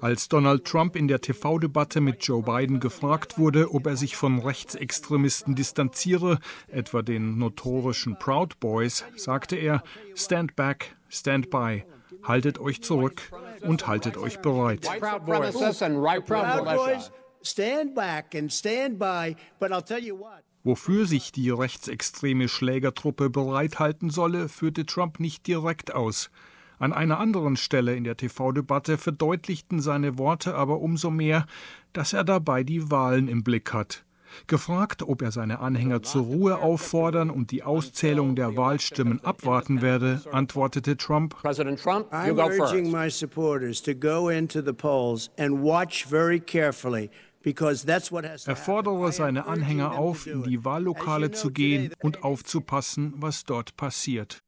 Als Donald Trump in der TV-Debatte mit Joe Biden gefragt wurde, ob er sich von Rechtsextremisten distanziere, etwa den notorischen Proud Boys, sagte er: Stand back, stand by. Haltet euch zurück und haltet euch bereit. Proud Boys, stand back and stand by, but I'll tell you what. Wofür sich die rechtsextreme Schlägertruppe bereithalten solle, führte Trump nicht direkt aus. An einer anderen Stelle in der TV-Debatte verdeutlichten seine Worte aber umso mehr, dass er dabei die Wahlen im Blick hat. Gefragt, ob er seine Anhänger zur Ruhe auffordern und die Auszählung der Wahlstimmen abwarten werde, antwortete Trump: President Trump, you go first. I'm urging my supporters to go into the polls and watch very carefully er fordere seine Anhänger auf, in die Wahllokale zu gehen und aufzupassen, was dort passiert.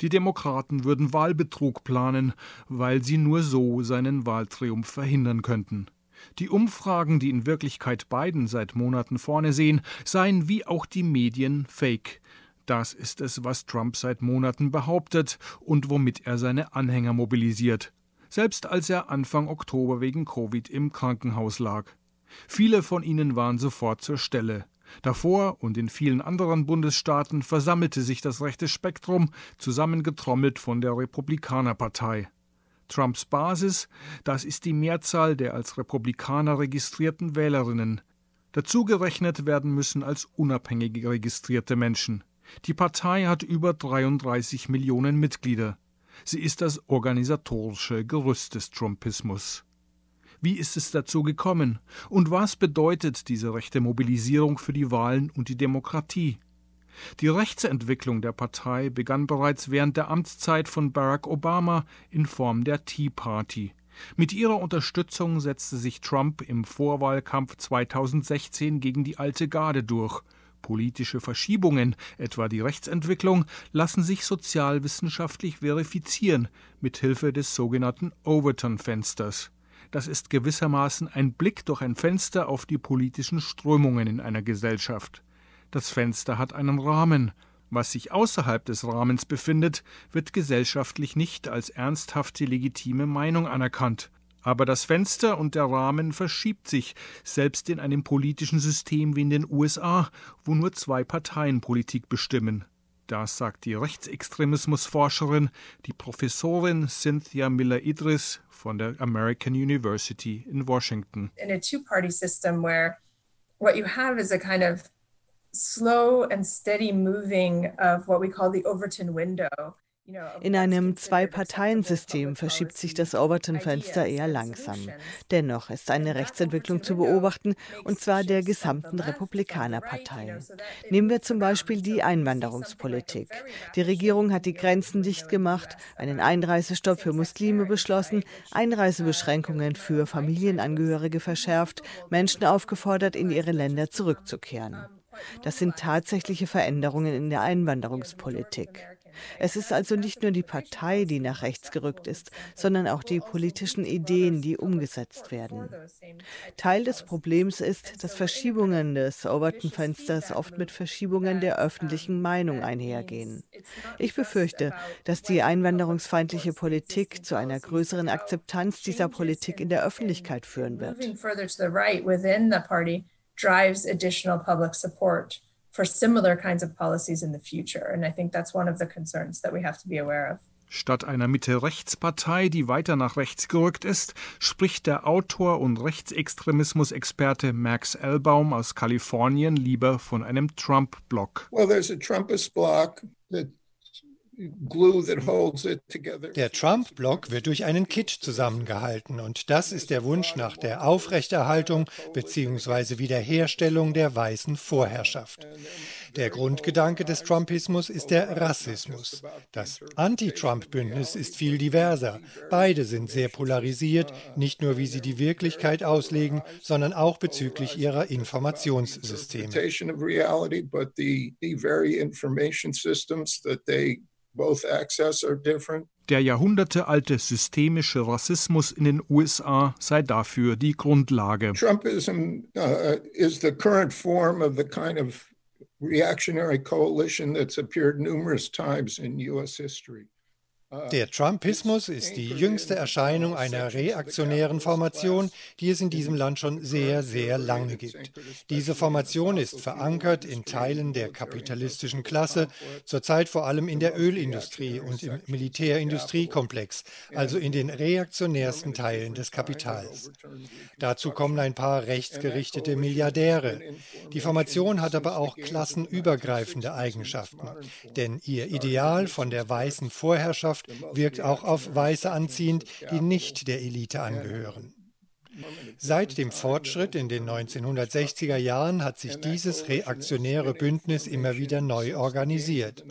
Die Demokraten würden Wahlbetrug planen, weil sie nur so seinen Wahltriumph verhindern könnten. Die Umfragen, die in Wirklichkeit Biden seit Monaten vorne sehen, seien wie auch die Medien fake. Das ist es, was Trump seit Monaten behauptet und womit er seine Anhänger mobilisiert. Selbst als er Anfang Oktober wegen Covid im Krankenhaus lag. Viele von ihnen waren sofort zur Stelle. Davor und in vielen anderen Bundesstaaten versammelte sich das rechte Spektrum, zusammengetrommelt von der Republikanerpartei. Trumps Basis, das ist die Mehrzahl der als Republikaner registrierten Wählerinnen. Dazu gerechnet werden müssen als unabhängig registrierte Menschen. Die Partei hat über 33 Millionen Mitglieder. Sie ist das organisatorische Gerüst des Trumpismus. Wie ist es dazu gekommen? Und was bedeutet diese rechte Mobilisierung für die Wahlen und die Demokratie? Die Rechtsentwicklung der Partei begann bereits während der Amtszeit von Barack Obama in Form der Tea Party. Mit ihrer Unterstützung setzte sich Trump im Vorwahlkampf 2016 gegen die alte Garde durch. Politische Verschiebungen, etwa die Rechtsentwicklung, lassen sich sozialwissenschaftlich verifizieren, mit Hilfe des sogenannten Overton-Fensters. Das ist gewissermaßen ein Blick durch ein Fenster auf die politischen Strömungen in einer Gesellschaft. Das Fenster hat einen Rahmen. Was sich außerhalb des Rahmens befindet, wird gesellschaftlich nicht als ernsthafte legitime Meinung anerkannt. Aber das Fenster und der Rahmen verschiebt sich, selbst in einem politischen System wie in den USA, wo nur zwei Parteien Politik bestimmen. Das sagt die Rechtsextremismusforscherin, die Professorin Cynthia Miller-Idris von der American University in Washington. In a two-party system where what you have is a kind of slow and steady moving of what we call the Overton window. In einem Zwei-Parteien-System verschiebt sich das Overton-Fenster eher langsam. Dennoch ist eine Rechtsentwicklung zu beobachten, und zwar der gesamten Republikanerpartei. Nehmen wir zum Beispiel die Einwanderungspolitik. Die Regierung hat die Grenzen dicht gemacht, einen Einreisestopp für Muslime beschlossen, Einreisebeschränkungen für Familienangehörige verschärft, Menschen aufgefordert, in ihre Länder zurückzukehren. Das sind tatsächliche Veränderungen in der Einwanderungspolitik. Es ist also nicht nur die Partei, die nach rechts gerückt ist, sondern auch die politischen Ideen, die umgesetzt werden. Teil des Problems ist, dass Verschiebungen des Overton-Fensters oft mit Verschiebungen der öffentlichen Meinung einhergehen. Ich befürchte, dass die einwanderungsfeindliche Politik zu einer größeren Akzeptanz dieser Politik in der Öffentlichkeit führen wird. drives additional public support for similar kinds of policies in the future. And I think that's one of the concerns that we have to be aware of. Statt einer Mitte-Rechts-Partei, die weiter nach rechts gerückt ist, spricht der Autor und Rechtsextremismus-Experte Max Elbaum aus Kalifornien lieber von einem Trump-Block. Well, there's a Trumpist block that der Trump-Block wird durch einen Kit zusammengehalten und das ist der Wunsch nach der Aufrechterhaltung bzw. Wiederherstellung der weißen Vorherrschaft. Der Grundgedanke des Trumpismus ist der Rassismus. Das Anti-Trump-Bündnis ist viel diverser. Beide sind sehr polarisiert, nicht nur wie sie die Wirklichkeit auslegen, sondern auch bezüglich ihrer Informationssysteme. Der jahrhundertealte systemische Rassismus in den USA sei dafür die Grundlage. Trumpism uh, is the current form of the kind of reactionary coalition that's appeared numerous times in US history. Der Trumpismus ist die jüngste Erscheinung einer reaktionären Formation, die es in diesem Land schon sehr, sehr lange gibt. Diese Formation ist verankert in Teilen der kapitalistischen Klasse, zurzeit vor allem in der Ölindustrie und im Militärindustriekomplex, also in den reaktionärsten Teilen des Kapitals. Dazu kommen ein paar rechtsgerichtete Milliardäre. Die Formation hat aber auch klassenübergreifende Eigenschaften, denn ihr Ideal von der weißen Vorherrschaft wirkt auch auf Weiße anziehend, die nicht der Elite angehören. Seit dem Fortschritt in den 1960er Jahren hat sich dieses reaktionäre Bündnis immer wieder neu organisiert.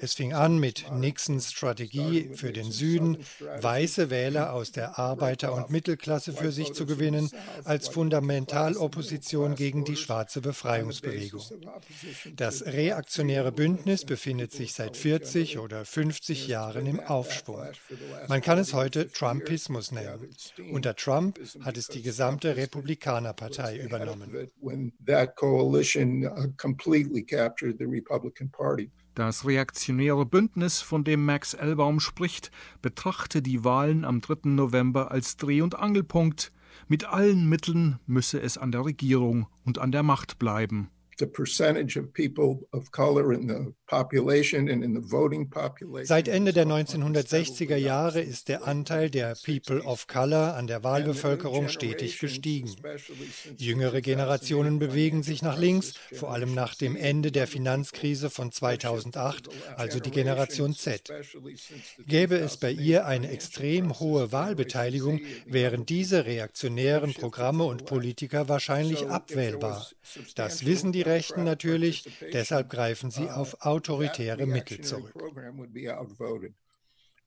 Es fing an mit Nixons Strategie für den Süden, weiße Wähler aus der Arbeiter- und Mittelklasse für sich zu gewinnen, als Fundamentalopposition gegen die schwarze Befreiungsbewegung. Das reaktionäre Bündnis befindet sich seit 40 oder 50 Jahren im Aufschwung. Man kann es heute Trumpismus nennen. Unter Trump hat hat es die gesamte Republikanerpartei übernommen. Uh, das reaktionäre Bündnis, von dem Max Elbaum spricht, betrachte die Wahlen am 3. November als Dreh- und Angelpunkt. Mit allen Mitteln müsse es an der Regierung und an der Macht bleiben the percentage of people of color in the population and in the voting population. Seit Ende der 1960er Jahre ist der Anteil der People of Color an der Wahlbevölkerung stetig gestiegen. Jüngere Generationen bewegen sich nach links, vor allem nach dem Ende der Finanzkrise von 2008, also die Generation Z. Gäbe es bei ihr eine extrem hohe Wahlbeteiligung, wären diese reaktionären Programme und Politiker wahrscheinlich abwählbar. Das wissen die Rechten natürlich, deshalb greifen sie auf autoritäre Mittel zurück.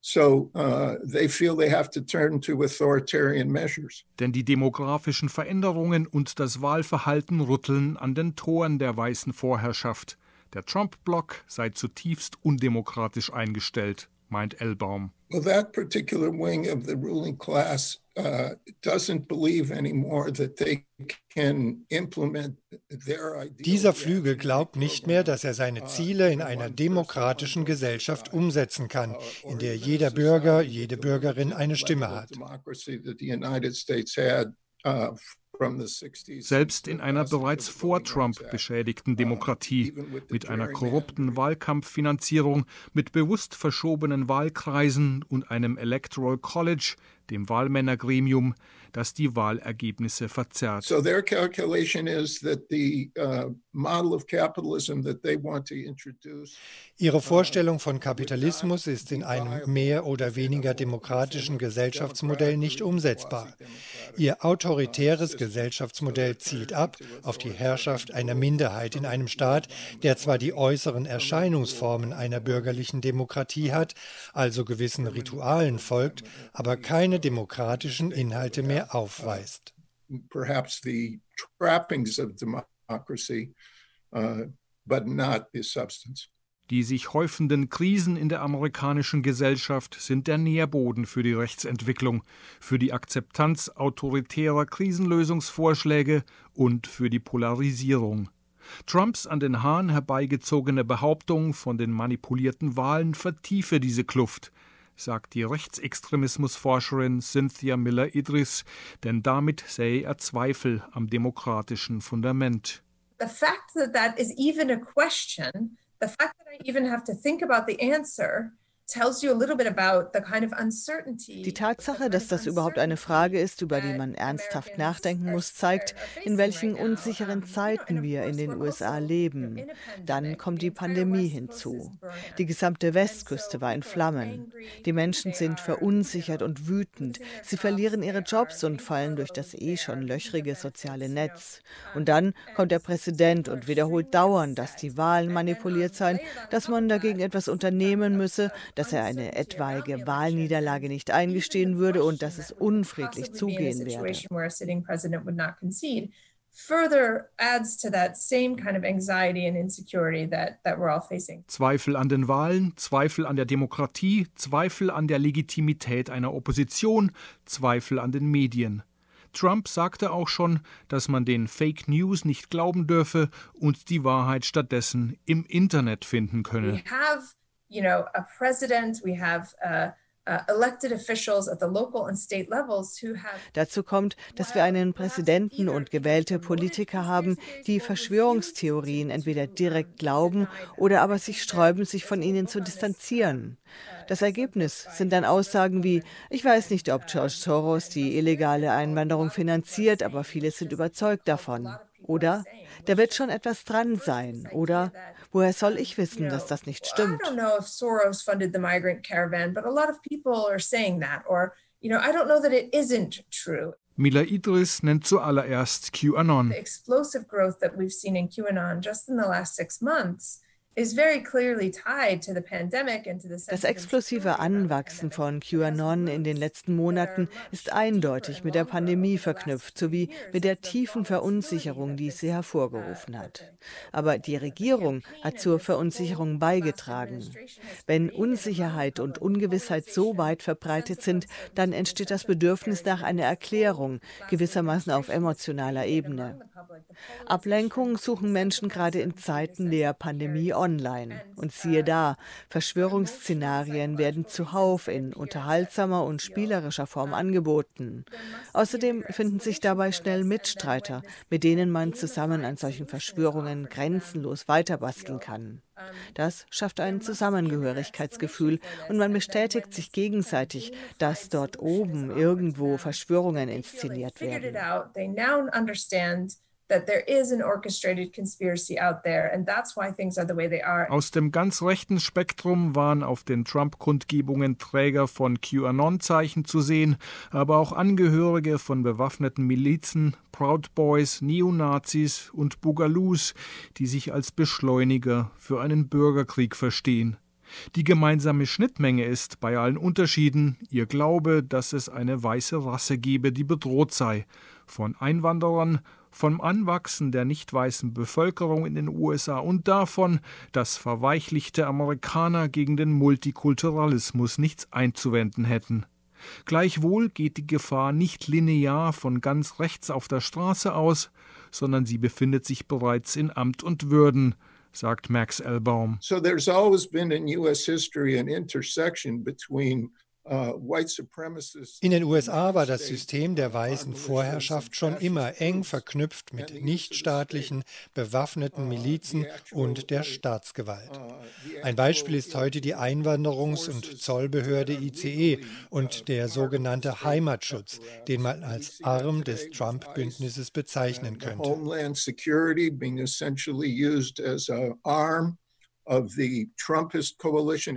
So, uh, they feel they have to turn to authoritarian measures. Denn die demografischen Veränderungen und das Wahlverhalten rütteln an den Toren der weißen Vorherrschaft. Der Trump-Block sei zutiefst undemokratisch eingestellt, meint Elbaum. Well, that particular wing of the ruling class uh, doesn't believe anymore that they can implement Dieser Flügel glaubt nicht mehr, dass er seine Ziele in einer demokratischen Gesellschaft umsetzen kann, in der jeder Bürger, jede Bürgerin eine Stimme hat. Selbst in einer bereits vor Trump beschädigten Demokratie, mit einer korrupten Wahlkampffinanzierung, mit bewusst verschobenen Wahlkreisen und einem Electoral College, dem Wahlmännergremium, das die Wahlergebnisse verzerrt. So their calculation is that the uh, model of capitalism that they want to introduce Ihre uh, Vorstellung von Kapitalismus ist in einem mehr oder weniger demokratischen Gesellschaftsmodell nicht umsetzbar. Ihr autoritäres Gesellschaftsmodell zielt ab auf die Herrschaft einer Minderheit in einem Staat, der zwar die äußeren Erscheinungsformen einer bürgerlichen Demokratie hat, also gewissen Ritualen folgt, aber keine demokratischen Inhalte mehr aufweist. Perhaps the trappings of democracy, uh, but not the substance. Die sich häufenden Krisen in der amerikanischen Gesellschaft sind der Nährboden für die Rechtsentwicklung, für die Akzeptanz autoritärer Krisenlösungsvorschläge und für die Polarisierung. Trumps an den Haaren herbeigezogene Behauptung von den manipulierten Wahlen vertiefe diese Kluft, sagt die Rechtsextremismusforscherin Cynthia Miller-Idris, denn damit sähe er Zweifel am demokratischen Fundament. The fact that that is even a question, the fact that I even have to think about the answer die Tatsache, dass das überhaupt eine Frage ist, über die man ernsthaft nachdenken muss, zeigt, in welchen unsicheren Zeiten wir in den USA leben. Dann kommt die Pandemie hinzu. Die gesamte Westküste war in Flammen. Die Menschen sind verunsichert und wütend. Sie verlieren ihre Jobs und fallen durch das eh schon löchrige soziale Netz. Und dann kommt der Präsident und wiederholt dauernd, dass die Wahlen manipuliert seien, dass man dagegen etwas unternehmen müsse, dass er eine etwaige Wahlniederlage nicht eingestehen würde und dass es unfriedlich zugehen werde. further adds to that same kind of anxiety and insecurity that, that we're all facing. Zweifel an den Wahlen, Zweifel an der Demokratie, Zweifel an der Legitimität einer Opposition, Zweifel an den Medien. Trump sagte auch schon, dass man den Fake News nicht glauben dürfe und die Wahrheit stattdessen im Internet finden könne. We have, you know, a president, we have uh Uh, Dazu kommt, dass wir einen Präsidenten und gewählte Politiker haben, die Verschwörungstheorien entweder direkt glauben oder aber sich sträuben, sich von ihnen zu distanzieren. Das Ergebnis sind dann Aussagen wie, ich weiß nicht, ob George Soros die illegale Einwanderung finanziert, aber viele sind überzeugt davon. Oder da wird schon etwas dran sein. Oder woher soll ich wissen, dass das nicht stimmt? Mila Idris nennt zuallererst QAnon. The explosive growth that we've seen in QAnon just in the last six months das explosive Anwachsen von QAnon in den letzten Monaten ist eindeutig mit der Pandemie verknüpft, sowie mit der tiefen Verunsicherung, die sie hervorgerufen hat. Aber die Regierung hat zur Verunsicherung beigetragen. Wenn Unsicherheit und Ungewissheit so weit verbreitet sind, dann entsteht das Bedürfnis nach einer Erklärung, gewissermaßen auf emotionaler Ebene. Ablenkung suchen Menschen gerade in Zeiten der Pandemie online. Und siehe da, Verschwörungsszenarien werden zuhauf in unterhaltsamer und spielerischer Form angeboten. Außerdem finden sich dabei schnell Mitstreiter, mit denen man zusammen an solchen Verschwörungen grenzenlos weiterbasteln kann. Das schafft ein Zusammengehörigkeitsgefühl und man bestätigt sich gegenseitig, dass dort oben irgendwo Verschwörungen inszeniert werden Aus dem ganz rechten Spektrum waren auf den Trump-Kundgebungen Träger von QAnon-Zeichen zu sehen, aber auch Angehörige von bewaffneten Milizen, Proud Boys, Neonazis und Bugaloos, die sich als Beschleuniger für einen Bürgerkrieg verstehen. Die gemeinsame Schnittmenge ist bei allen Unterschieden ihr Glaube, dass es eine weiße Rasse gebe, die bedroht sei, von Einwanderern, vom Anwachsen der nicht weißen Bevölkerung in den USA und davon, dass verweichlichte Amerikaner gegen den Multikulturalismus nichts einzuwenden hätten. Gleichwohl geht die Gefahr nicht linear von ganz rechts auf der Straße aus, sondern sie befindet sich bereits in Amt und Würden, sagt Max Elbaum. So there's always been in US history an intersection between In den USA war das System der weißen Vorherrschaft schon immer eng verknüpft mit nichtstaatlichen, bewaffneten uh, Milizen und der Staatsgewalt. Uh, Ein Beispiel ist heute die Einwanderungs- und Zollbehörde ICE und der sogenannte Heimatschutz, den man als Arm des Trump-Bündnisses bezeichnen könnte.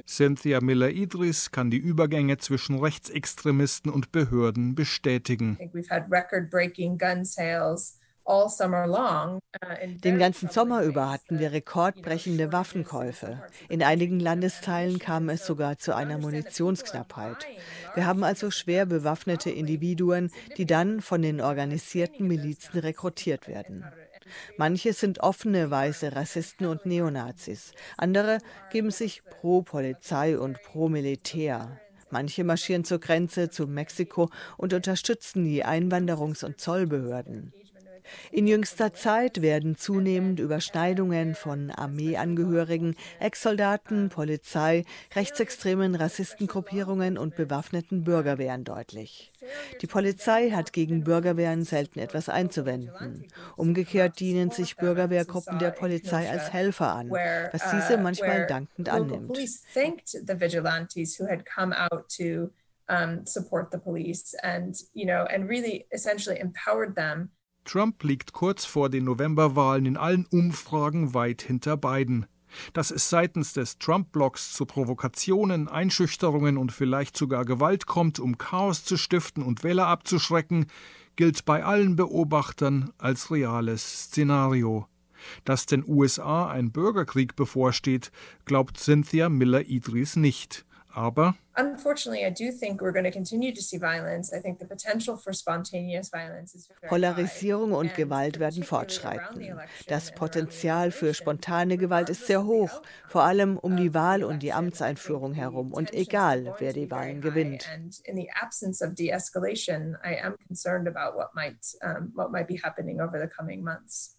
Cynthia Miller-Idris kann die Übergänge zwischen Rechtsextremisten und Behörden bestätigen. Uh, Den ganzen Sommer über hatten wir rekordbrechende Waffenkäufe. In einigen Landesteilen kam es sogar zu einer Munitionsknappheit. Wir haben also schwer bewaffnete Individuen, die dann von den organisierten Milizen rekrutiert werden. Manche sind offene weiße Rassisten und Neonazis. Andere geben sich pro Polizei und pro Militär. Manche marschieren zur Grenze zu Mexiko und unterstützen die Einwanderungs- und Zollbehörden. In jüngster Zeit werden zunehmend Überschneidungen von Armeeangehörigen, Ex-Soldaten, Polizei, rechtsextremen Rassistengruppierungen und bewaffneten Bürgerwehren deutlich. Die Polizei hat gegen Bürgerwehren selten etwas einzuwenden. Umgekehrt dienen sich Bürgerwehrgruppen der Polizei als Helfer an, was diese manchmal dankend annimmt. support the police and you know and really essentially empowered them Trump liegt kurz vor den Novemberwahlen in allen Umfragen weit hinter Biden. Dass es seitens des Trump-Blocks zu Provokationen, Einschüchterungen und vielleicht sogar Gewalt kommt, um Chaos zu stiften und Wähler abzuschrecken, gilt bei allen Beobachtern als reales Szenario. Dass den USA ein Bürgerkrieg bevorsteht, glaubt Cynthia Miller-Idris nicht. Aber Polarisierung und Gewalt werden fortschreiten. Das Potenzial für spontane Gewalt ist sehr hoch, vor allem um die Wahl und die Amtseinführung herum. Und egal, wer die Wahlen gewinnt. I